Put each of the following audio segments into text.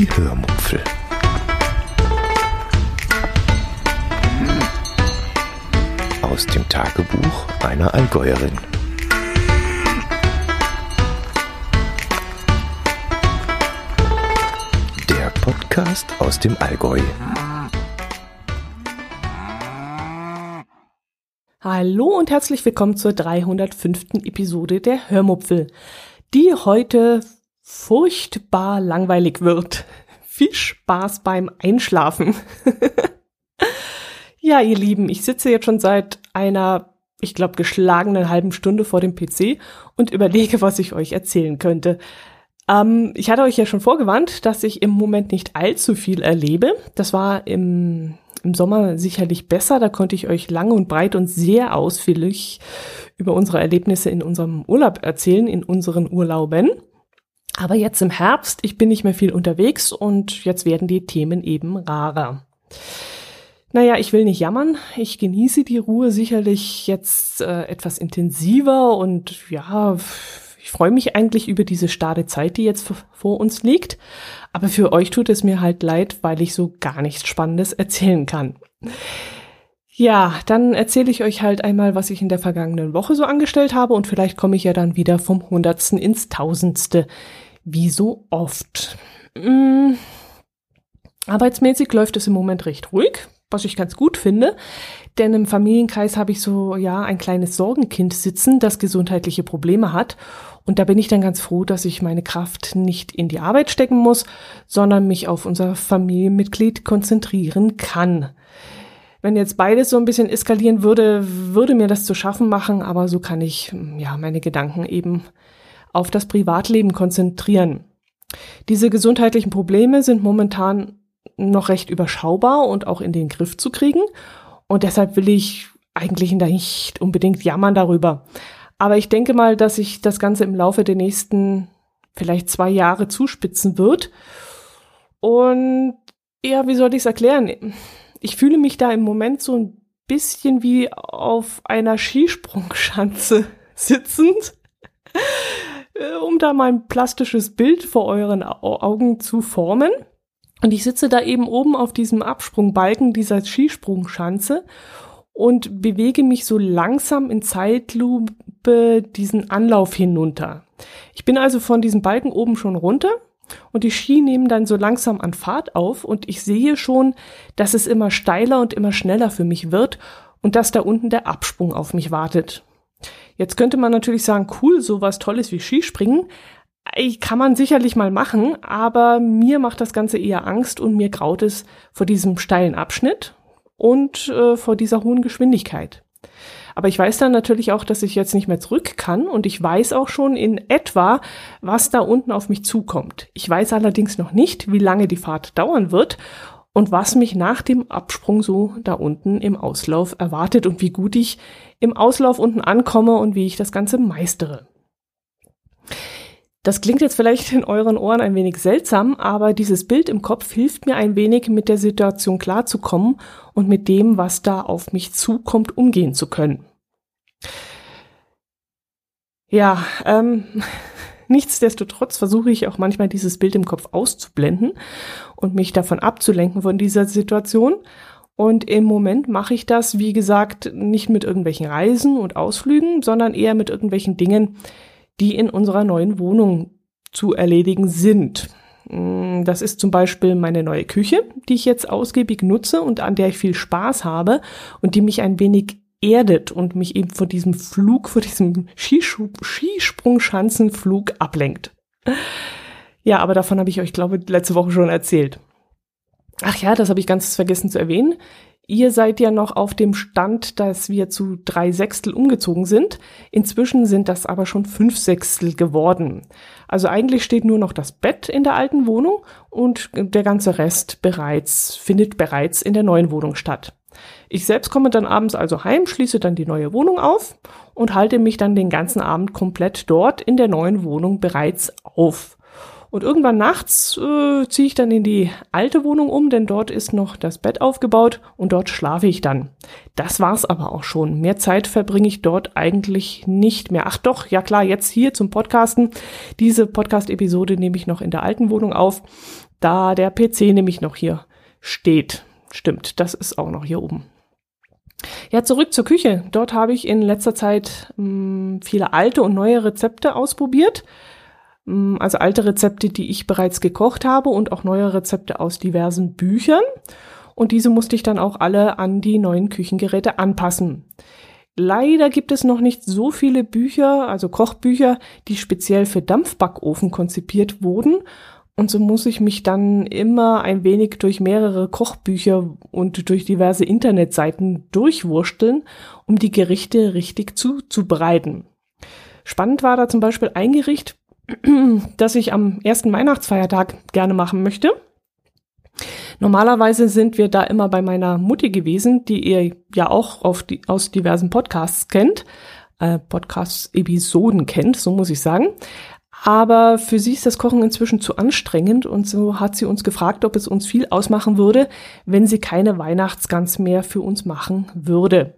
Die Hörmupfel. Aus dem Tagebuch einer Allgäuerin. Der Podcast aus dem Allgäu. Hallo und herzlich willkommen zur 305. Episode der Hörmupfel, die heute furchtbar langweilig wird. Viel Spaß beim Einschlafen. ja, ihr Lieben, ich sitze jetzt schon seit einer, ich glaube, geschlagenen halben Stunde vor dem PC und überlege, was ich euch erzählen könnte. Ähm, ich hatte euch ja schon vorgewarnt, dass ich im Moment nicht allzu viel erlebe. Das war im, im Sommer sicherlich besser. Da konnte ich euch lang und breit und sehr ausführlich über unsere Erlebnisse in unserem Urlaub erzählen, in unseren Urlauben. Aber jetzt im Herbst, ich bin nicht mehr viel unterwegs und jetzt werden die Themen eben rarer. Naja, ich will nicht jammern. Ich genieße die Ruhe sicherlich jetzt äh, etwas intensiver und ja, ich freue mich eigentlich über diese starre Zeit, die jetzt vor uns liegt. Aber für euch tut es mir halt leid, weil ich so gar nichts Spannendes erzählen kann. Ja, dann erzähle ich euch halt einmal, was ich in der vergangenen Woche so angestellt habe und vielleicht komme ich ja dann wieder vom Hundertsten ins Tausendste, wie so oft. Hm. Arbeitsmäßig läuft es im Moment recht ruhig, was ich ganz gut finde, denn im Familienkreis habe ich so ja ein kleines Sorgenkind sitzen, das gesundheitliche Probleme hat und da bin ich dann ganz froh, dass ich meine Kraft nicht in die Arbeit stecken muss, sondern mich auf unser Familienmitglied konzentrieren kann. Wenn jetzt beides so ein bisschen eskalieren würde, würde mir das zu schaffen machen, aber so kann ich ja meine Gedanken eben auf das Privatleben konzentrieren. Diese gesundheitlichen Probleme sind momentan noch recht überschaubar und auch in den Griff zu kriegen. Und deshalb will ich eigentlich nicht unbedingt jammern darüber. Aber ich denke mal, dass sich das Ganze im Laufe der nächsten vielleicht zwei Jahre zuspitzen wird. Und ja, wie soll ich es erklären? Ich fühle mich da im Moment so ein bisschen wie auf einer Skisprungschanze sitzend. Äh, um da mal ein plastisches Bild vor euren Augen zu formen. Und ich sitze da eben oben auf diesem Absprungbalken dieser Skisprungschanze und bewege mich so langsam in Zeitlupe diesen Anlauf hinunter. Ich bin also von diesem Balken oben schon runter und die Ski nehmen dann so langsam an Fahrt auf und ich sehe schon, dass es immer steiler und immer schneller für mich wird und dass da unten der Absprung auf mich wartet. Jetzt könnte man natürlich sagen, cool, sowas Tolles wie Skispringen. Kann man sicherlich mal machen, aber mir macht das Ganze eher Angst und mir graut es vor diesem steilen Abschnitt und äh, vor dieser hohen Geschwindigkeit. Aber ich weiß dann natürlich auch, dass ich jetzt nicht mehr zurück kann und ich weiß auch schon in etwa, was da unten auf mich zukommt. Ich weiß allerdings noch nicht, wie lange die Fahrt dauern wird und was mich nach dem Absprung so da unten im Auslauf erwartet und wie gut ich im Auslauf unten ankomme und wie ich das Ganze meistere. Das klingt jetzt vielleicht in euren Ohren ein wenig seltsam, aber dieses Bild im Kopf hilft mir ein wenig, mit der Situation klarzukommen und mit dem, was da auf mich zukommt, umgehen zu können. Ja, ähm, nichtsdestotrotz versuche ich auch manchmal dieses Bild im Kopf auszublenden und mich davon abzulenken von dieser Situation und im Moment mache ich das, wie gesagt, nicht mit irgendwelchen Reisen und Ausflügen, sondern eher mit irgendwelchen Dingen, die in unserer neuen Wohnung zu erledigen sind. Mm, das ist zum Beispiel meine neue Küche, die ich jetzt ausgiebig nutze und an der ich viel Spaß habe und die mich ein wenig erdet und mich eben von diesem Flug, von diesem Skisprungschanzenflug ablenkt. Ja, aber davon habe ich euch, glaube ich, letzte Woche schon erzählt. Ach ja, das habe ich ganz vergessen zu erwähnen. Ihr seid ja noch auf dem Stand, dass wir zu drei Sechstel umgezogen sind. Inzwischen sind das aber schon fünf Sechstel geworden. Also eigentlich steht nur noch das Bett in der alten Wohnung und der ganze Rest bereits, findet bereits in der neuen Wohnung statt. Ich selbst komme dann abends also heim, schließe dann die neue Wohnung auf und halte mich dann den ganzen Abend komplett dort in der neuen Wohnung bereits auf. Und irgendwann nachts äh, ziehe ich dann in die alte Wohnung um, denn dort ist noch das Bett aufgebaut und dort schlafe ich dann. Das war's aber auch schon. Mehr Zeit verbringe ich dort eigentlich nicht mehr. Ach doch, ja klar, jetzt hier zum Podcasten. Diese Podcast-Episode nehme ich noch in der alten Wohnung auf, da der PC nämlich noch hier steht. Stimmt, das ist auch noch hier oben. Ja, zurück zur Küche. Dort habe ich in letzter Zeit mh, hm, viele alte und neue Rezepte ausprobiert. Hm, also alte Rezepte, die ich bereits gekocht habe und auch neue Rezepte aus diversen Büchern. Und diese musste ich dann auch alle an die neuen Küchengeräte anpassen. Leider gibt es noch nicht so viele Bücher, also Kochbücher, die speziell für Dampfbackofen konzipiert wurden. Und so muss ich mich dann immer ein wenig durch mehrere Kochbücher und durch diverse Internetseiten durchwursteln, um die Gerichte richtig zuzubereiten. Spannend war da zum Beispiel ein Gericht, das ich am ersten Weihnachtsfeiertag gerne machen möchte. Normalerweise sind wir da immer bei meiner Mutti gewesen, die ihr ja auch die, aus diversen Podcasts kennt, äh, Podcast-Episoden kennt, so muss ich sagen. Aber für sie ist das Kochen inzwischen zu anstrengend und so hat sie uns gefragt, ob es uns viel ausmachen würde, wenn sie keine Weihnachtsgans mehr für uns machen würde.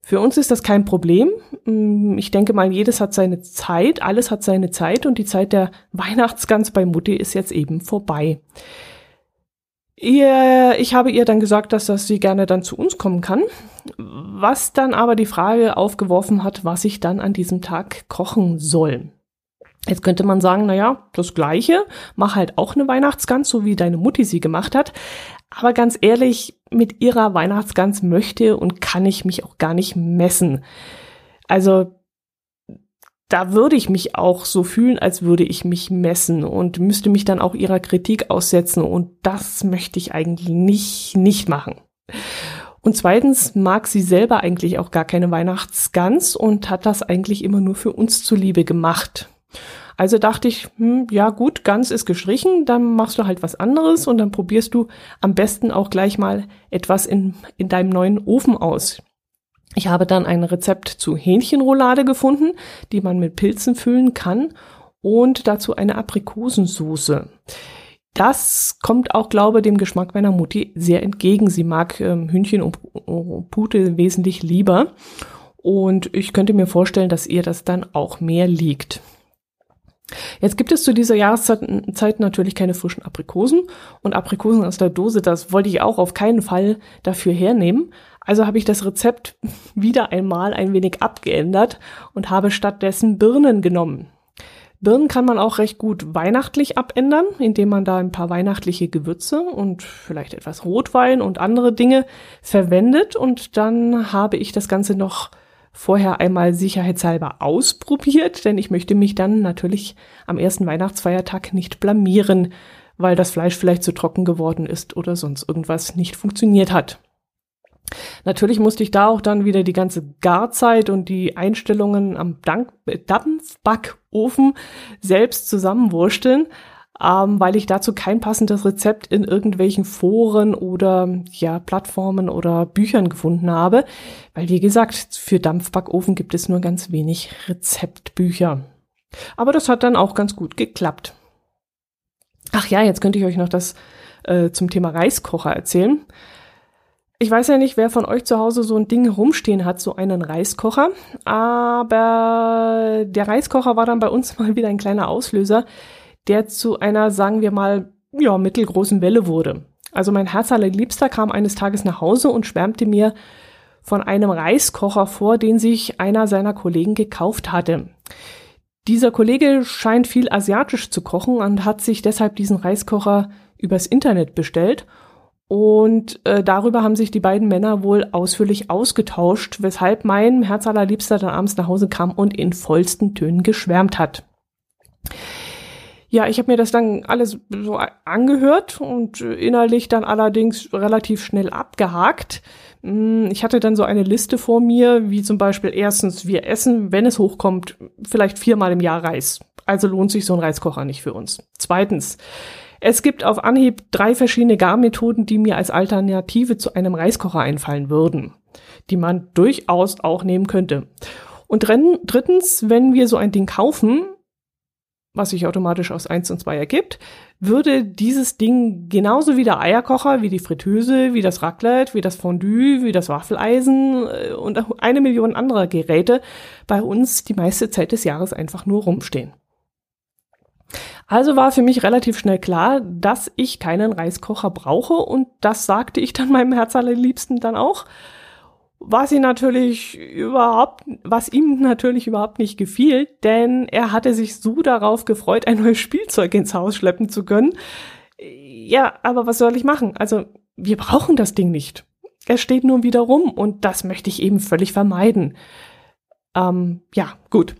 Für uns ist das kein Problem. Mm, ich denke mal, jedes hat seine Zeit, alles hat seine Zeit und die Zeit der Weihnachtsgans bei Mutti ist jetzt eben vorbei. Ich habe ihr dann gesagt, dass das sie gerne dann zu uns kommen kann, was dann aber die Frage aufgeworfen hat, was ich dann an diesem Tag kochen soll. Jetzt könnte man sagen, na ja, das Gleiche, mach halt auch eine Weihnachtsgans, so wie deine Mutti sie gemacht hat. Aber ganz ehrlich, mit ihrer Weihnachtsgans möchte und kann ich mich auch gar nicht messen. Also, da würde ich mich auch so fühlen, als würde ich mich messen und müsste mich dann auch ihrer Kritik aussetzen. Und das möchte ich eigentlich nicht, nicht machen. Und zweitens mag sie selber eigentlich auch gar keine Weihnachtsgans und hat das eigentlich immer nur für uns zuliebe gemacht. Also dachte ich, hm, ja gut, ganz ist gestrichen, dann machst du halt was anderes und dann probierst du am besten auch gleich mal etwas in, in deinem neuen Ofen aus. Ich habe dann ein Rezept zu Hähnchenroulade gefunden, die man mit Pilzen füllen kann und dazu eine Aprikosensoße. Das kommt auch, glaube ich, dem Geschmack meiner Mutti sehr entgegen. Sie mag ähm, Hühnchen und Pute wesentlich lieber. Und ich könnte mir vorstellen, dass ihr das dann auch mehr liegt. Jetzt gibt es zu dieser Jahreszeit natürlich keine frischen Aprikosen und Aprikosen aus der Dose, das wollte ich auch auf keinen Fall dafür hernehmen. Also habe ich das Rezept wieder einmal ein wenig abgeändert und habe stattdessen Birnen genommen. Birnen kann man auch recht gut weihnachtlich abändern, indem man da ein paar weihnachtliche Gewürze und vielleicht etwas Rotwein und andere Dinge verwendet und dann habe ich das Ganze noch vorher einmal sicherheitshalber ausprobiert, denn ich möchte mich dann natürlich am ersten Weihnachtsfeiertag nicht blamieren, weil das Fleisch vielleicht zu trocken geworden ist oder sonst irgendwas nicht funktioniert hat. Natürlich musste ich da auch dann wieder die ganze Garzeit und die Einstellungen am Dampfbackofen selbst zusammenwursteln, ähm, weil ich dazu kein passendes Rezept in irgendwelchen Foren oder ja Plattformen oder Büchern gefunden habe, weil wie gesagt, für Dampfbackofen gibt es nur ganz wenig Rezeptbücher. Aber das hat dann auch ganz gut geklappt. Ach ja, jetzt könnte ich euch noch das äh, zum Thema Reiskocher erzählen. Ich weiß ja nicht, wer von euch zu Hause so ein Ding rumstehen hat, so einen Reiskocher. Aber der Reiskocher war dann bei uns mal wieder ein kleiner Auslöser, der zu einer, sagen wir mal, ja, mittelgroßen Welle wurde. Also mein Herz allerliebster kam eines Tages nach Hause und schwärmte mir von einem Reiskocher vor, den sich einer seiner Kollegen gekauft hatte. Dieser Kollege scheint viel asiatisch zu kochen und hat sich deshalb diesen Reiskocher übers Internet bestellt. Und äh, darüber haben sich die beiden Männer wohl ausführlich ausgetauscht, weshalb mein Herz allerliebster dann abends nach Hause kam und in vollsten Tönen geschwärmt hat. Ja, ich habe mir das dann alles so angehört und innerlich dann allerdings relativ schnell abgehakt. Hm, ich hatte dann so eine Liste vor mir, wie zum Beispiel erstens, wir essen, wenn es hochkommt, vielleicht viermal im Jahr Reis. Also lohnt sich so ein Reiskocher nicht für uns. Zweitens, es gibt auf Anhieb drei verschiedene Garmethoden, die mir als Alternative zu einem Reiskocher einfallen würden, die man durchaus auch nehmen könnte. Und drittens, wenn wir so ein Ding kaufen, was sich automatisch aus eins und zwei ergibt, würde dieses Ding genauso wie der Eierkocher, wie die Fritteuse, wie das Raclette, wie das Fondue, wie das Waffeleisen äh, und eine Million anderer Geräte bei uns die meiste Zeit des Jahres einfach nur rumstehen. Also war für mich relativ schnell klar, dass ich keinen Reiskocher brauche und das sagte ich dann meinem Herz allerliebsten dann auch was ihn natürlich überhaupt, was ihm natürlich überhaupt nicht gefiel, denn er hatte sich so darauf gefreut, ein neues Spielzeug ins Haus schleppen zu können. Ja, aber was soll ich machen? Also, wir brauchen das Ding nicht. Es steht nur wieder rum und das möchte ich eben völlig vermeiden. Ähm, ja, gut.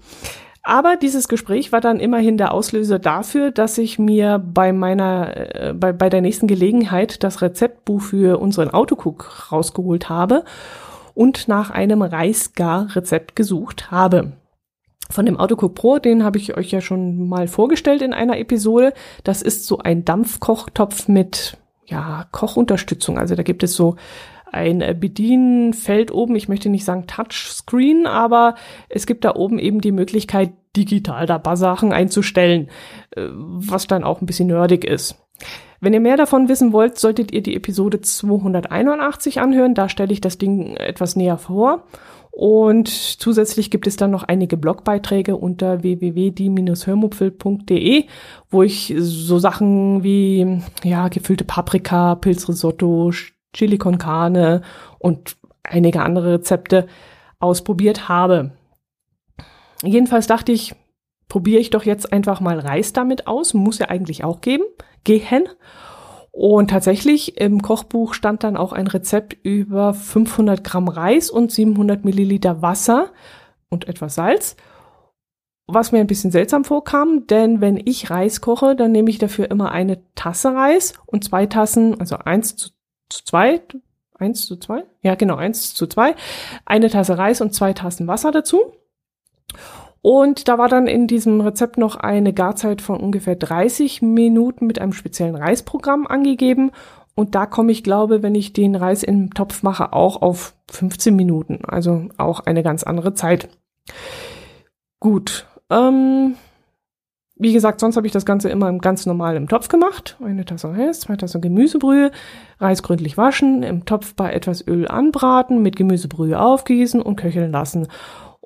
Aber dieses Gespräch war dann immerhin der Auslöser dafür, dass ich mir bei meiner, äh, bei, bei der nächsten Gelegenheit das Rezeptbuch für unseren Autocook rausgeholt habe und nach einem Reisgar-Rezept gesucht habe. Von dem Autocook Pro, den habe ich euch ja schon mal vorgestellt in einer Episode. Das ist so ein Dampfkochtopf mit ja, Kochunterstützung. Also da gibt es so ein Bedienfeld oben. Ich möchte nicht sagen Touchscreen, aber es gibt da oben eben die Möglichkeit, digital da paar Sachen einzustellen, äh, was dann auch ein bisschen nerdig ist. Wenn ihr mehr davon wissen wollt, solltet ihr die Episode 281 anhören. Da stelle ich das Ding etwas näher vor. Und zusätzlich gibt es dann noch einige Blogbeiträge unter www.die-hörmupfel.de, wo ich so Sachen wie, ja, gefüllte Paprika, Pilzrisotto, Chili con Carne und einige andere Rezepte ausprobiert habe. Jedenfalls dachte ich, probiere ich doch jetzt einfach mal Reis damit aus. Muss ja eigentlich auch geben gehen. Und tatsächlich im Kochbuch stand dann auch ein Rezept über 500 Gramm Reis und 700 Milliliter Wasser und etwas Salz. Was mir ein bisschen seltsam vorkam, denn wenn ich Reis koche, dann nehme ich dafür immer eine Tasse Reis und zwei Tassen, also eins zu, zu zwei, eins zu zwei, ja genau, eins zu zwei, eine Tasse Reis und zwei Tassen Wasser dazu. Und da war dann in diesem Rezept noch eine Garzeit von ungefähr 30 Minuten mit einem speziellen Reisprogramm angegeben. Und da komme ich, glaube, wenn ich den Reis im Topf mache, auch auf 15 Minuten. Also auch eine ganz andere Zeit. Gut. Ähm, wie gesagt, sonst habe ich das Ganze immer ganz normal im Topf gemacht. Eine Tasse Reis, zwei Tassen Gemüsebrühe, Reis gründlich waschen, im Topf bei etwas Öl anbraten, mit Gemüsebrühe aufgießen und köcheln lassen.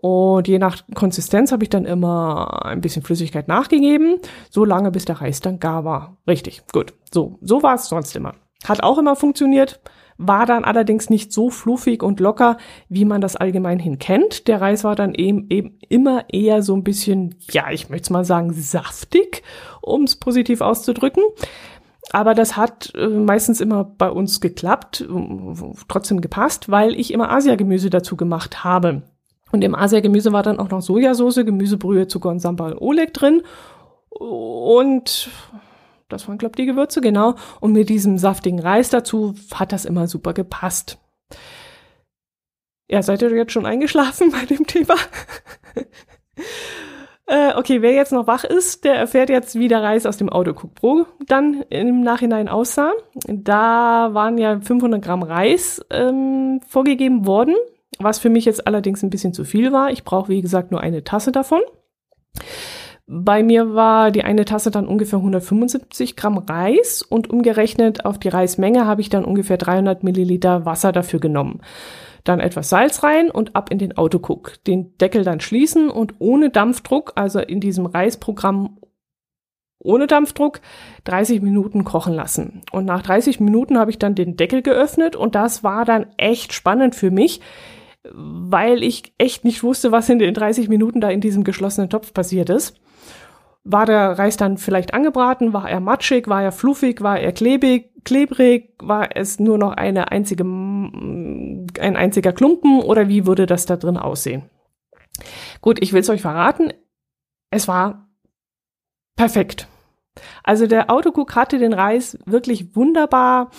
Und je nach Konsistenz habe ich dann immer ein bisschen Flüssigkeit nachgegeben, so lange bis der Reis dann gar war. Richtig, gut. So, so war es sonst immer. Hat auch immer funktioniert, war dann allerdings nicht so fluffig und locker, wie man das allgemein hin kennt. Der Reis war dann eben, eben immer eher so ein bisschen, ja, ich möchte mal sagen, saftig, um es positiv auszudrücken. Aber das hat äh, meistens immer bei uns geklappt, trotzdem gepasst, weil ich immer Asiagemüse dazu gemacht habe. Und im Asia-Gemüse war dann auch noch Sojasauce, Gemüsebrühe, Zucker und Sambal Oleg drin. Und das waren, glaube ich, die Gewürze, genau. Und mit diesem saftigen Reis dazu hat das immer super gepasst. Ja, seid ihr jetzt schon eingeschlafen bei dem Thema? äh, okay, wer jetzt noch wach ist, der erfährt jetzt, wie der Reis aus dem Autocook Pro dann im Nachhinein aussah. Da waren ja 500 Gramm Reis ähm, vorgegeben worden was für mich jetzt allerdings ein bisschen zu viel war. Ich brauche, wie gesagt, nur eine Tasse davon. Bei mir war die eine Tasse dann ungefähr 175 Gramm Reis und umgerechnet auf die Reismenge habe ich dann ungefähr 300 Milliliter Wasser dafür genommen. Dann etwas Salz rein und ab in den Autocook. Den Deckel dann schließen und ohne Dampfdruck, also in diesem Reisprogramm ohne Dampfdruck 30 Minuten kochen lassen. Und nach 30 Minuten habe ich dann den Deckel geöffnet und das war dann echt spannend für mich, weil ich echt nicht wusste, was in den 30 Minuten da in diesem geschlossenen Topf passiert ist. War der Reis dann vielleicht angebraten? War er matschig? War er fluffig? War er klebrig? klebrig? War es nur noch eine einzige, ein einziger Klumpen? Oder wie würde das da drin aussehen? Gut, ich will es euch verraten. Es war perfekt. Also der Autocook hatte den Reis wirklich wunderbar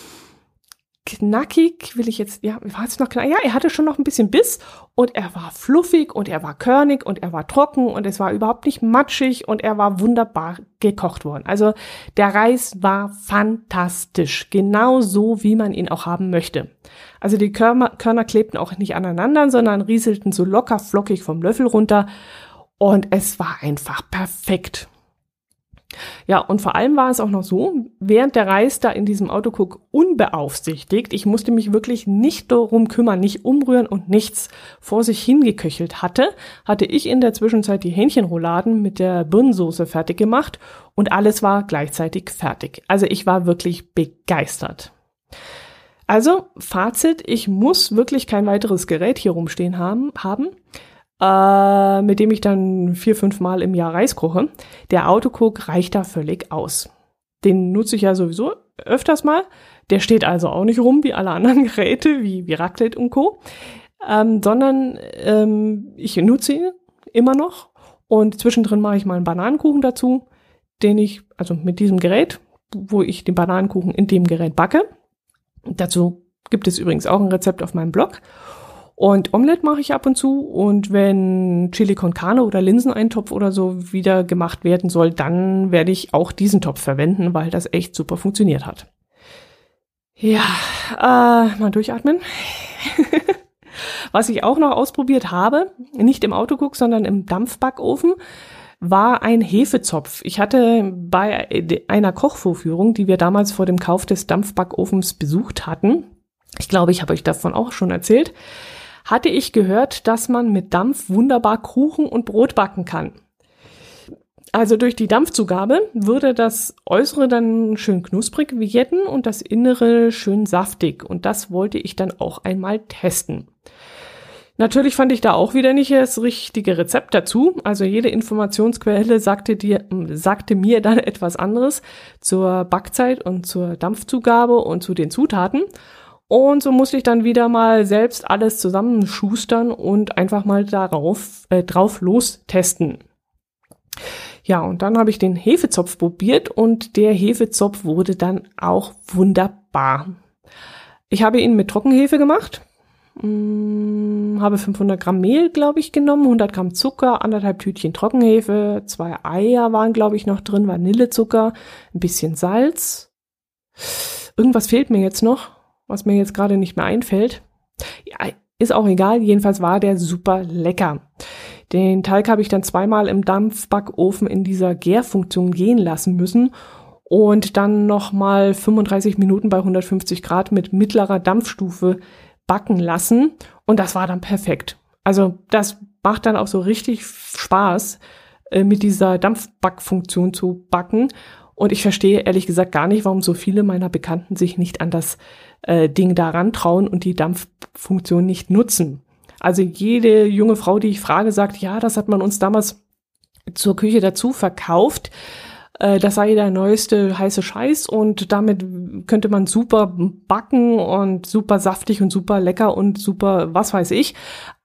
knackig, will ich jetzt, ja, war es noch knackig? Ja, er hatte schon noch ein bisschen Biss und er war fluffig und er war körnig und er war trocken und es war überhaupt nicht matschig und er war wunderbar gekocht worden. Also der Reis war fantastisch, genau so, wie man ihn auch haben möchte. Also die Körner, Körner klebten auch nicht aneinander, sondern rieselten so locker flockig vom Löffel runter und es war einfach perfekt. Ja, und vor allem war es auch noch so, während der Reis da in diesem Autoguck unbeaufsichtigt, ich musste mich wirklich nicht darum kümmern, nicht umrühren und nichts vor sich hingeköchelt hatte, hatte ich in der Zwischenzeit die Hähnchenrouladen mit der Birnensoße fertig gemacht und alles war gleichzeitig fertig. Also ich war wirklich begeistert. Also, Fazit, ich muss wirklich kein weiteres Gerät hier rumstehen haben, haben äh, mit dem ich dann vier, fünf Mal im Jahr Reis koche. Der Autocook reicht da völlig aus. Den nutze ich ja sowieso öfters mal. Der steht also auch nicht rum wie alle anderen Geräte, wie, wie Raclette und Co., ähm, sondern ähm, ich nutze ihn immer noch und zwischendrin mache ich mal einen Bananenkuchen dazu, den ich, also mit diesem Gerät, wo ich den Bananenkuchen in dem Gerät backe. Dazu gibt es übrigens auch ein Rezept auf meinem Blog. Und Omelette mache ich ab und zu. Und wenn Chili con Carne oder Linseneintopf oder so wieder gemacht werden soll, dann werde ich auch diesen Topf verwenden, weil das echt super funktioniert hat. Ja, äh, mal durchatmen. Was ich auch noch ausprobiert habe, nicht im Autoguck, sondern im Dampfbackofen, war ein Hefezopf. Ich hatte bei einer Kochvorführung, die wir damals vor dem Kauf des Dampfbackofens besucht hatten, ich glaube, ich habe euch davon auch schon erzählt, hatte ich gehört, dass man mit Dampf wunderbar Kuchen und Brot backen kann. Also durch die Dampfzugabe würde das Äußere dann schön knusprig werden und das Innere schön saftig. Und das wollte ich dann auch einmal testen. Natürlich fand ich da auch wieder nicht das richtige Rezept dazu. Also jede Informationsquelle sagte, dir, sagte mir dann etwas anderes zur Backzeit und zur Dampfzugabe und zu den Zutaten. Und so musste ich dann wieder mal selbst alles zusammenschustern und einfach mal darauf äh, drauf los testen. Ja, und dann habe ich den Hefezopf probiert und der Hefezopf wurde dann auch wunderbar. Ich habe ihn mit Trockenhefe gemacht, hm, habe 500 Gramm Mehl, glaube ich, genommen, 100 Gramm Zucker, anderthalb Tütchen Trockenhefe, zwei Eier waren, glaube ich, noch drin, Vanillezucker, ein bisschen Salz. Irgendwas fehlt mir jetzt noch was mir jetzt gerade nicht mehr einfällt. Ja, ist auch egal, jedenfalls war der super lecker. Den Teig habe ich dann zweimal im Dampfbackofen in dieser Gärfunktion gehen lassen müssen und dann nochmal 35 Minuten bei 150 Grad mit mittlerer Dampfstufe backen lassen und das war dann perfekt. Also das macht dann auch so richtig Spaß, äh, mit dieser Dampfbackfunktion zu backen und ich verstehe ehrlich gesagt gar nicht, warum so viele meiner Bekannten sich nicht an das äh, Ding daran trauen und die Dampffunktion nicht nutzen. Also jede junge Frau, die ich frage, sagt, ja, das hat man uns damals zur Küche dazu verkauft. Äh, das sei der neueste heiße Scheiß und damit könnte man super backen und super saftig und super lecker und super was weiß ich.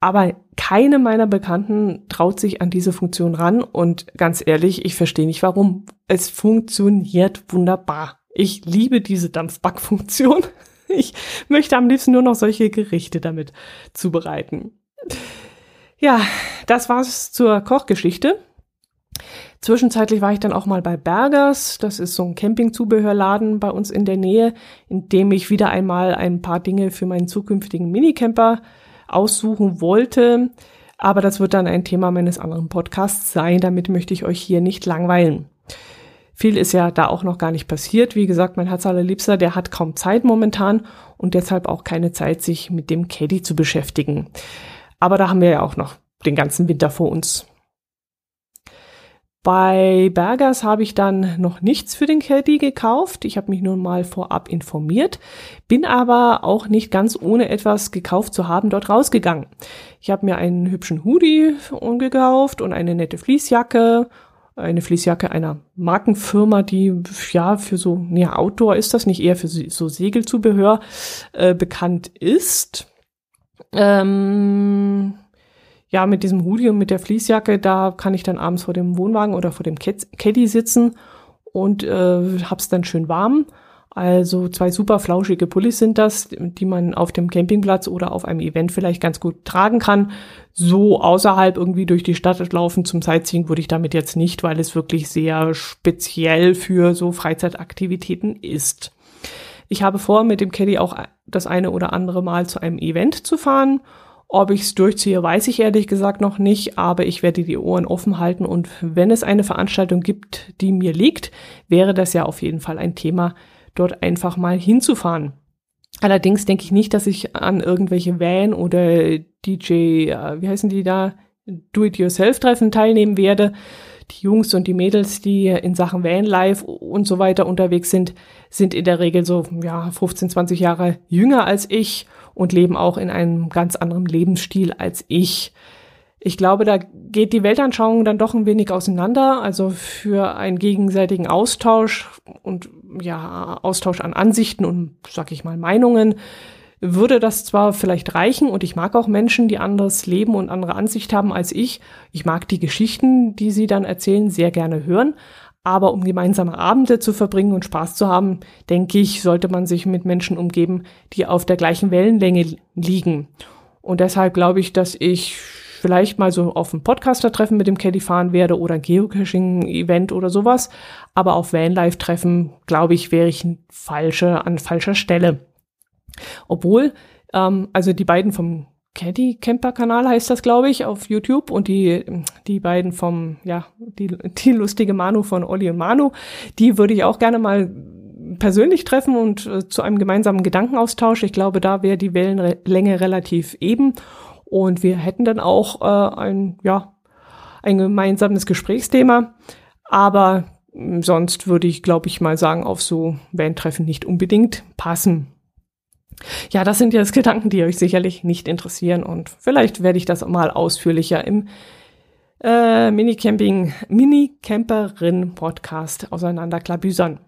Aber keine meiner Bekannten traut sich an diese Funktion ran und ganz ehrlich, ich verstehe nicht warum. Es funktioniert wunderbar. Ich liebe diese Dampfbackfunktion. Ich möchte am liebsten nur noch solche Gerichte damit zubereiten. Ja, das war's zur Kochgeschichte. Zwischenzeitlich war ich dann auch mal bei Bergers. Das ist so ein Campingzubehörladen bei uns in der Nähe, in dem ich wieder einmal ein paar Dinge für meinen zukünftigen Minicamper aussuchen wollte. Aber das wird dann ein Thema meines anderen Podcasts sein. Damit möchte ich euch hier nicht langweilen. Viel ist ja da auch noch gar nicht passiert. Wie gesagt, mein Herz allerliebster, der hat kaum Zeit momentan und deshalb auch keine Zeit, sich mit dem Caddy zu beschäftigen. Aber da haben wir ja auch noch den ganzen Winter vor uns. Bei Bergers habe ich dann noch nichts für den Caddy gekauft. Ich habe mich nun mal vorab informiert, bin aber auch nicht ganz ohne etwas gekauft zu haben dort rausgegangen. Ich habe mir einen hübschen Hoodie gekauft und eine nette Fließjacke eine Fließjacke einer Markenfirma, die ja für so, ja, Outdoor ist das nicht, eher für so Segelzubehör äh, bekannt ist. Ähm, ja, mit diesem Hoodie und mit der Fließjacke, da kann ich dann abends vor dem Wohnwagen oder vor dem Caddy sitzen und äh, hab's dann schön warm. Also zwei super flauschige Pullis sind das, die man auf dem Campingplatz oder auf einem Event vielleicht ganz gut tragen kann. So außerhalb irgendwie durch die Stadt laufen zum Sightseeing würde ich damit jetzt nicht, weil es wirklich sehr speziell für so Freizeitaktivitäten ist. Ich habe vor, mit dem Caddy auch das eine oder andere Mal zu einem Event zu fahren Ob ich es durchziehe, weiß ich ehrlich gesagt noch nicht, aber ich werde die Ohren offen halten und wenn es eine Veranstaltung gibt, die mir liegt, wäre das ja auf jeden Fall ein Thema, dort einfach mal hinzufahren. Allerdings denke ich nicht, dass ich an irgendwelche Van oder DJ, äh, wie heißen die da, Do-it-yourself-Treffen teilnehmen werde. Die Jungs und die Mädels, die in Sachen Vanlife und so weiter unterwegs sind, sind in der Regel so, ja, 15, 20 Jahre jünger als ich und leben auch in einem ganz anderen Lebensstil als ich. Ich glaube, da geht die Weltanschauung dann doch ein wenig auseinander. Also für einen gegenseitigen Austausch und ja, Austausch an Ansichten und, sag ich mal, Meinungen würde das zwar vielleicht reichen und ich mag auch Menschen, die anderes Leben und andere Ansicht haben als ich. Ich mag die Geschichten, die sie dann erzählen, sehr gerne hören. Aber um gemeinsame Abende zu verbringen und Spaß zu haben, denke ich, sollte man sich mit Menschen umgeben, die auf der gleichen Wellenlänge liegen. Und deshalb glaube ich, dass ich vielleicht mal so auf ein Podcaster-Treffen mit dem Caddy fahren werde oder ein Geocaching-Event oder sowas. Aber auf Vanlife-Treffen, glaube ich, wäre ich falsche, an falscher Stelle. Obwohl, ähm, also die beiden vom Caddy Camper Kanal heißt das, glaube ich, auf YouTube und die, die beiden vom, ja, die, die lustige Manu von Olli und Manu, die würde ich auch gerne mal persönlich treffen und äh, zu einem gemeinsamen Gedankenaustausch. Ich glaube, da wäre die Wellenlänge relativ eben und wir hätten dann auch äh, ein, ja, ein gemeinsames Gesprächsthema. Aber sonst würde ich, glaube ich, mal sagen, auf so Van-Treffen nicht unbedingt passen. Ja, das sind jetzt Gedanken, die euch sicherlich nicht interessieren und vielleicht werde ich das mal ausführlicher im äh, Minicamping, Mini-Camperin-Podcast auseinanderklabüsern.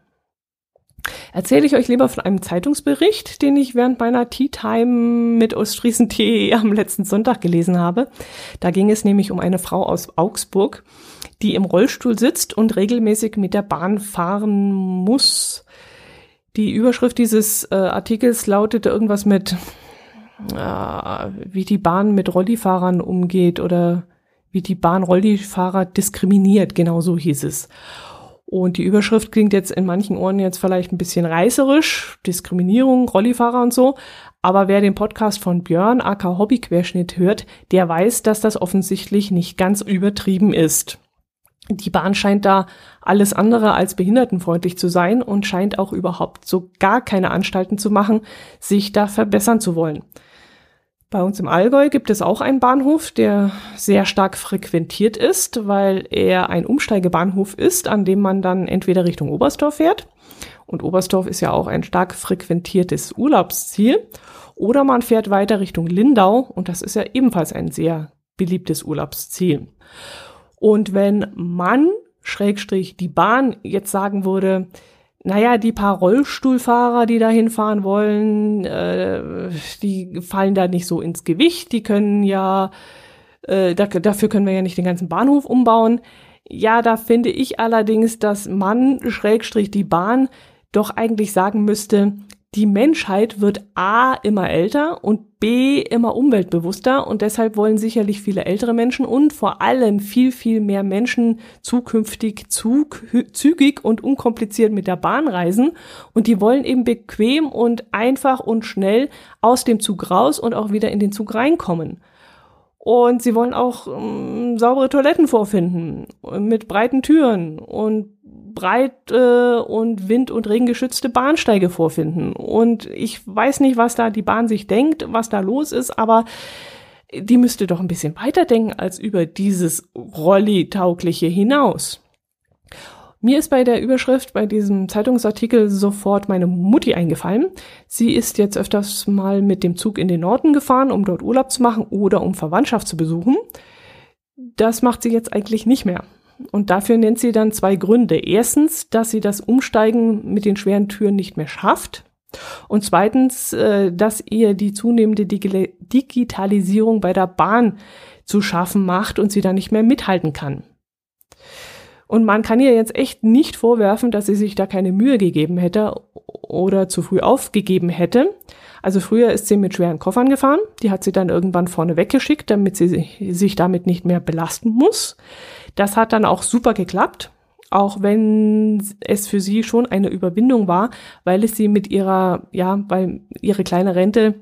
Erzähle ich euch lieber von einem Zeitungsbericht, den ich während meiner Tea Time mit Ostfriesen.de am letzten Sonntag gelesen habe. Da ging es nämlich um eine Frau aus Augsburg, die im Rollstuhl sitzt und regelmäßig mit der Bahn fahren muss. Die Überschrift dieses äh, Artikels lautete irgendwas mit, äh, wie die Bahn mit Rollifahrern umgeht oder wie die Bahn Rollifahrer diskriminiert, genau so hieß es. Und die Überschrift klingt jetzt in manchen Ohren jetzt vielleicht ein bisschen reißerisch, Diskriminierung, Rollifahrer und so. Aber wer den Podcast von Björn, AK Hobbyquerschnitt hört, der weiß, dass das offensichtlich nicht ganz übertrieben ist. Die Bahn scheint da alles andere als behindertenfreundlich zu sein und scheint auch überhaupt so gar keine Anstalten zu machen, sich da verbessern zu wollen. Bei uns im Allgäu gibt es auch einen Bahnhof, der sehr stark frequentiert ist, weil er ein Umsteigebahnhof ist, an dem man dann entweder Richtung Oberstdorf fährt. Und Oberstdorf ist ja auch ein stark frequentiertes Urlaubsziel. Oder man fährt weiter Richtung Lindau und das ist ja ebenfalls ein sehr beliebtes Urlaubsziel. Und wenn man, Schrägstrich, die Bahn jetzt sagen würde, naja, die paar Rollstuhlfahrer, die da hinfahren wollen, äh, die fallen da nicht so ins Gewicht, die können ja, äh, da, dafür können wir ja nicht den ganzen Bahnhof umbauen. Ja, da finde ich allerdings, dass man, Schrägstrich, die Bahn, doch eigentlich sagen müsste, die Menschheit wird A immer älter und B immer umweltbewusster und deshalb wollen sicherlich viele ältere Menschen und vor allem viel, viel mehr Menschen zukünftig zug, zügig und unkompliziert mit der Bahn reisen und die wollen eben bequem und einfach und schnell aus dem Zug raus und auch wieder in den Zug reinkommen. Und sie wollen auch ähm, saubere Toiletten vorfinden mit breiten Türen und breit äh, und wind- und regengeschützte Bahnsteige vorfinden. Und ich weiß nicht, was da die Bahn sich denkt, was da los ist, aber die müsste doch ein bisschen weiterdenken als über dieses Rolli-taugliche hinaus. Mir ist bei der Überschrift bei diesem Zeitungsartikel sofort meine Mutti eingefallen. Sie ist jetzt öfters mal mit dem Zug in den Norden gefahren, um dort Urlaub zu machen oder um Verwandtschaft zu besuchen. Das macht sie jetzt eigentlich nicht mehr. Und dafür nennt sie dann zwei Gründe. Erstens, dass sie das Umsteigen mit den schweren Türen nicht mehr schafft. Und zweitens, äh, dass ihr die zunehmende Digitalisierung bei der Bahn zu schaffen macht und sie dann nicht mehr mithalten kann. Und man kann ihr jetzt echt nicht vorwerfen, dass sie sich da keine Mühe gegeben hätte oder zu früh aufgegeben hätte. Also früher ist sie mit schweren Koffern gefahren, die hat sie dann irgendwann vorne weggeschickt, damit sie sich damit nicht mehr belasten muss. Das hat dann auch super geklappt, auch wenn es für sie schon eine Überwindung war, weil es sie mit ihrer, ja, weil ihre kleine Rente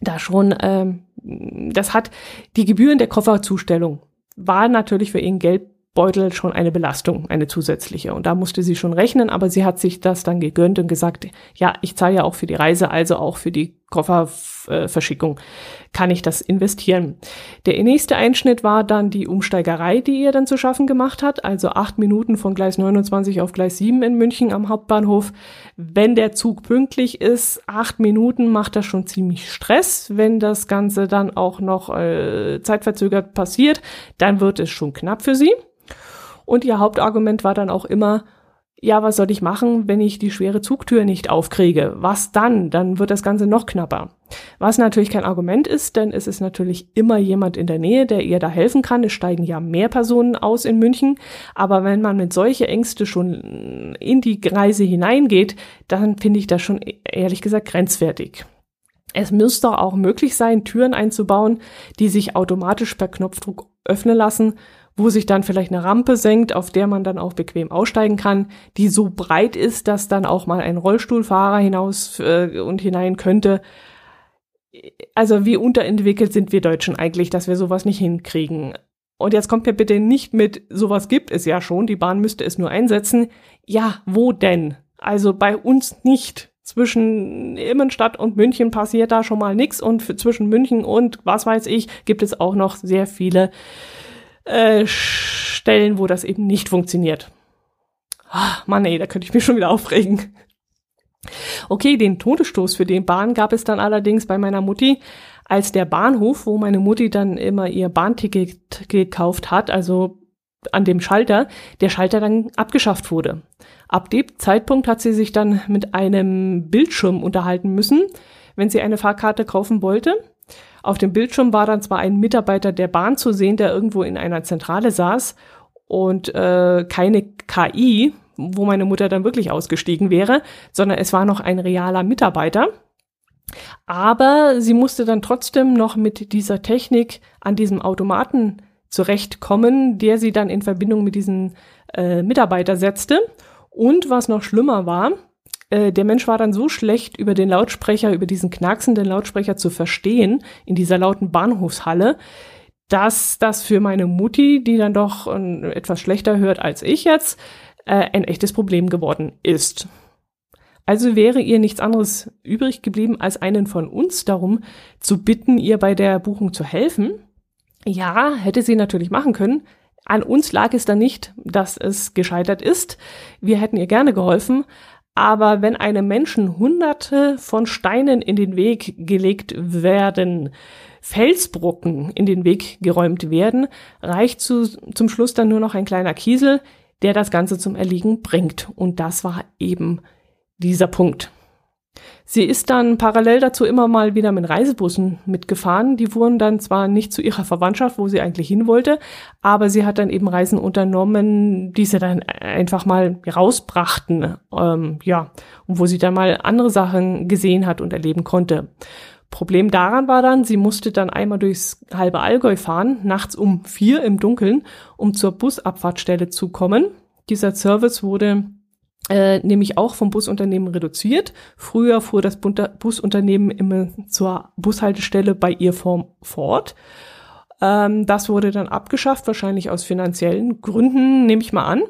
da schon ähm, das hat die Gebühren der Kofferzustellung war natürlich für ihren Geldbeutel schon eine Belastung, eine zusätzliche. Und da musste sie schon rechnen, aber sie hat sich das dann gegönnt und gesagt, ja, ich zahle ja auch für die Reise, also auch für die Kofferverschickung kann ich das investieren. Der nächste Einschnitt war dann die Umsteigerei, die ihr dann zu schaffen gemacht hat, also acht Minuten von Gleis 29 auf Gleis 7 in München am Hauptbahnhof. Wenn der Zug pünktlich ist, acht Minuten macht das schon ziemlich Stress. Wenn das Ganze dann auch noch äh, zeitverzögert passiert, dann wird es schon knapp für sie. Und ihr Hauptargument war dann auch immer, ja, was soll ich machen, wenn ich die schwere Zugtür nicht aufkriege? Was dann? Dann wird das Ganze noch knapper. Was natürlich kein Argument ist, denn es ist natürlich immer jemand in der Nähe, der ihr da helfen kann. Es steigen ja mehr Personen aus in München. Aber wenn man mit solche Ängste schon in die Reise hineingeht, dann finde ich das schon ehrlich gesagt grenzwertig. Es müsste auch möglich sein, Türen einzubauen, die sich automatisch per Knopfdruck öffnen lassen wo sich dann vielleicht eine Rampe senkt, auf der man dann auch bequem aussteigen kann, die so breit ist, dass dann auch mal ein Rollstuhlfahrer hinaus äh, und hinein könnte. Also wie unterentwickelt sind wir Deutschen eigentlich, dass wir sowas nicht hinkriegen? Und jetzt kommt mir bitte nicht mit, sowas gibt es ja schon, die Bahn müsste es nur einsetzen. Ja, wo denn? Also bei uns nicht. Zwischen Immenstadt und München passiert da schon mal nichts und zwischen München und was weiß ich gibt es auch noch sehr viele äh, Stellen, wo das eben nicht funktioniert. Ah, Mann, ey, da könnte ich mich schon wieder aufregen. Okay, den Todesstoß für den Bahn gab es dann allerdings bei meiner Mutti, als der Bahnhof, wo meine Mutti dann immer ihr Bahnticket gekauft hat, also an dem Schalter, der Schalter dann abgeschafft wurde. Ab dem Zeitpunkt hat sie sich dann mit einem Bildschirm unterhalten müssen, wenn sie eine Fahrkarte kaufen wollte. Auf dem Bildschirm war dann zwar ein Mitarbeiter der Bahn zu sehen, der irgendwo in einer Zentrale saß und äh, keine KI, wo meine Mutter dann wirklich ausgestiegen wäre, sondern es war noch ein realer Mitarbeiter. Aber sie musste dann trotzdem noch mit dieser Technik an diesem Automaten zurechtkommen, der sie dann in Verbindung mit diesem äh, Mitarbeiter setzte. Und was noch schlimmer war, äh, der Mensch war dann so schlecht über den Lautsprecher, über diesen knacksenden Lautsprecher zu verstehen in dieser lauten Bahnhofshalle, dass das für meine Mutti, die dann doch äh, etwas schlechter hört als ich jetzt, äh, ein echtes Problem geworden ist. Also wäre ihr nichts anderes übrig geblieben, als einen von uns darum zu bitten, ihr bei der Buchung zu helfen. Ja, hätte sie natürlich machen können. An uns lag es dann nicht, dass es gescheitert ist. Wir hätten ihr gerne geholfen, aber wenn einem Menschen hunderte von Steinen in den Weg gelegt werden, Felsbrocken in den Weg geräumt werden, reicht zu, zum Schluss dann nur noch ein kleiner Kiesel, der das Ganze zum Erliegen bringt. Und das war eben dieser Punkt. Sie ist dann parallel dazu immer mal wieder mit Reisebussen mitgefahren. Die wurden dann zwar nicht zu ihrer Verwandtschaft, wo sie eigentlich hin wollte, aber sie hat dann eben Reisen unternommen, die sie dann einfach mal rausbrachten, ähm, ja, und wo sie dann mal andere Sachen gesehen hat und erleben konnte. Problem daran war dann, sie musste dann einmal durchs halbe Allgäu fahren, nachts um vier im Dunkeln, um zur Busabfahrtstelle zu kommen. Dieser Service wurde äh, nämlich auch vom Busunternehmen reduziert. Früher fuhr das Busunternehmen immer zur Bushaltestelle bei ihr fort. Ähm, das wurde dann abgeschafft, wahrscheinlich aus finanziellen Gründen, nehme ich mal an.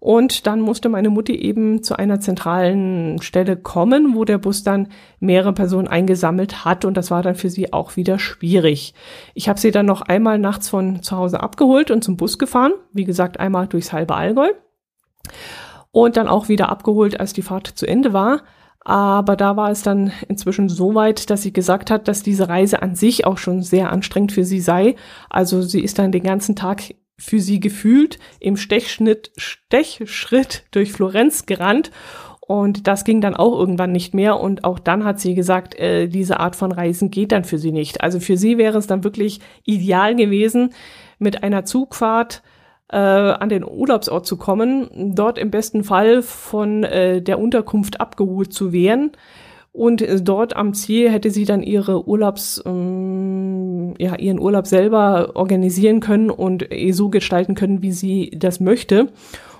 Und dann musste meine Mutti eben zu einer zentralen Stelle kommen, wo der Bus dann mehrere Personen eingesammelt hat. Und das war dann für sie auch wieder schwierig. Ich habe sie dann noch einmal nachts von zu Hause abgeholt und zum Bus gefahren. Wie gesagt, einmal durchs halbe Allgäu und dann auch wieder abgeholt, als die Fahrt zu Ende war. Aber da war es dann inzwischen so weit, dass sie gesagt hat, dass diese Reise an sich auch schon sehr anstrengend für sie sei. Also sie ist dann den ganzen Tag für sie gefühlt im Stechschnitt, Stechschritt durch Florenz gerannt. Und das ging dann auch irgendwann nicht mehr. Und auch dann hat sie gesagt, äh, diese Art von Reisen geht dann für sie nicht. Also für sie wäre es dann wirklich ideal gewesen, mit einer Zugfahrt äh, an den Urlaubsort zu kommen, dort im besten Fall von äh, der Unterkunft abgeholt zu werden. Und äh, dort am Ziel hätte sie dann ihre Urlaubs, ähm, ja, ihren Urlaub selber organisieren können und äh, so gestalten können, wie sie das möchte.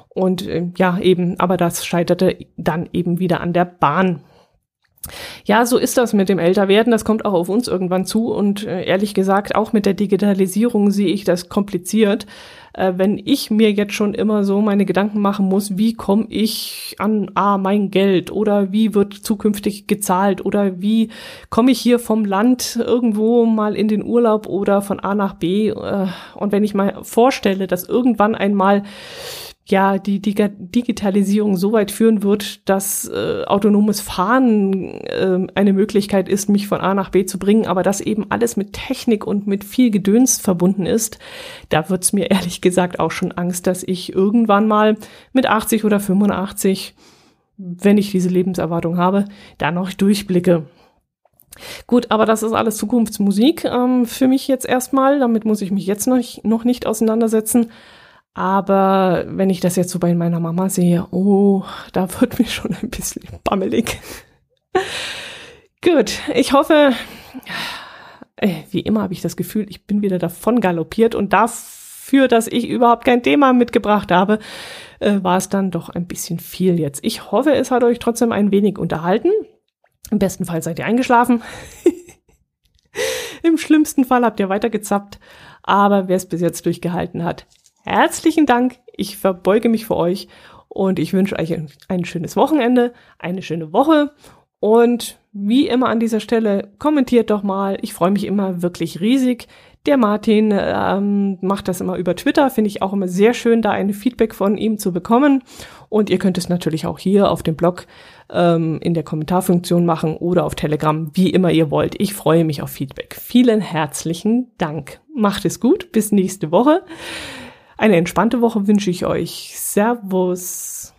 Und äh, ja, eben, aber das scheiterte dann eben wieder an der Bahn. Ja, so ist das mit dem Älterwerden. Das kommt auch auf uns irgendwann zu. Und äh, ehrlich gesagt, auch mit der Digitalisierung sehe ich das kompliziert. Äh, wenn ich mir jetzt schon immer so meine Gedanken machen muss, wie komme ich an A, mein Geld oder wie wird zukünftig gezahlt oder wie komme ich hier vom Land irgendwo mal in den Urlaub oder von A nach B. Äh, und wenn ich mal vorstelle, dass irgendwann einmal ja die Digitalisierung so weit führen wird, dass äh, autonomes Fahren äh, eine Möglichkeit ist, mich von A nach B zu bringen, aber das eben alles mit Technik und mit viel Gedöns verbunden ist, da wird's mir ehrlich gesagt auch schon Angst, dass ich irgendwann mal mit 80 oder 85, wenn ich diese Lebenserwartung habe, da noch durchblicke. Gut, aber das ist alles Zukunftsmusik ähm, für mich jetzt erstmal. Damit muss ich mich jetzt noch, noch nicht auseinandersetzen. Aber wenn ich das jetzt so bei meiner Mama sehe, oh, da wird mir schon ein bisschen bammelig. Gut, ich hoffe, äh, wie immer habe ich das Gefühl, ich bin wieder davon galoppiert und dafür, dass ich überhaupt kein Thema mitgebracht habe, äh, war es dann doch ein bisschen viel jetzt. Ich hoffe, es hat euch trotzdem ein wenig unterhalten. Im besten Fall seid ihr eingeschlafen. Im schlimmsten Fall habt ihr weitergezappt. Aber wer es bis jetzt durchgehalten hat, herzlichen Dank. Ich verbeuge mich für euch und ich wünsche euch ein, ein schönes Wochenende, eine schöne Woche und wie immer an dieser Stelle, kommentiert doch mal. Ich freue mich immer wirklich riesig. Der Martin ähm, macht das immer über Twitter, finde ich auch immer sehr schön, da ein Feedback von ihm zu bekommen. Und ihr könnt es natürlich auch hier auf dem Blog ähm, in der Kommentarfunktion machen oder auf Telegram, wie immer ihr wollt. Ich freue mich auf Feedback. Vielen herzlichen Dank. Macht es gut, bis nächste Woche. Eine entspannte Woche wünsche ich euch. Servus.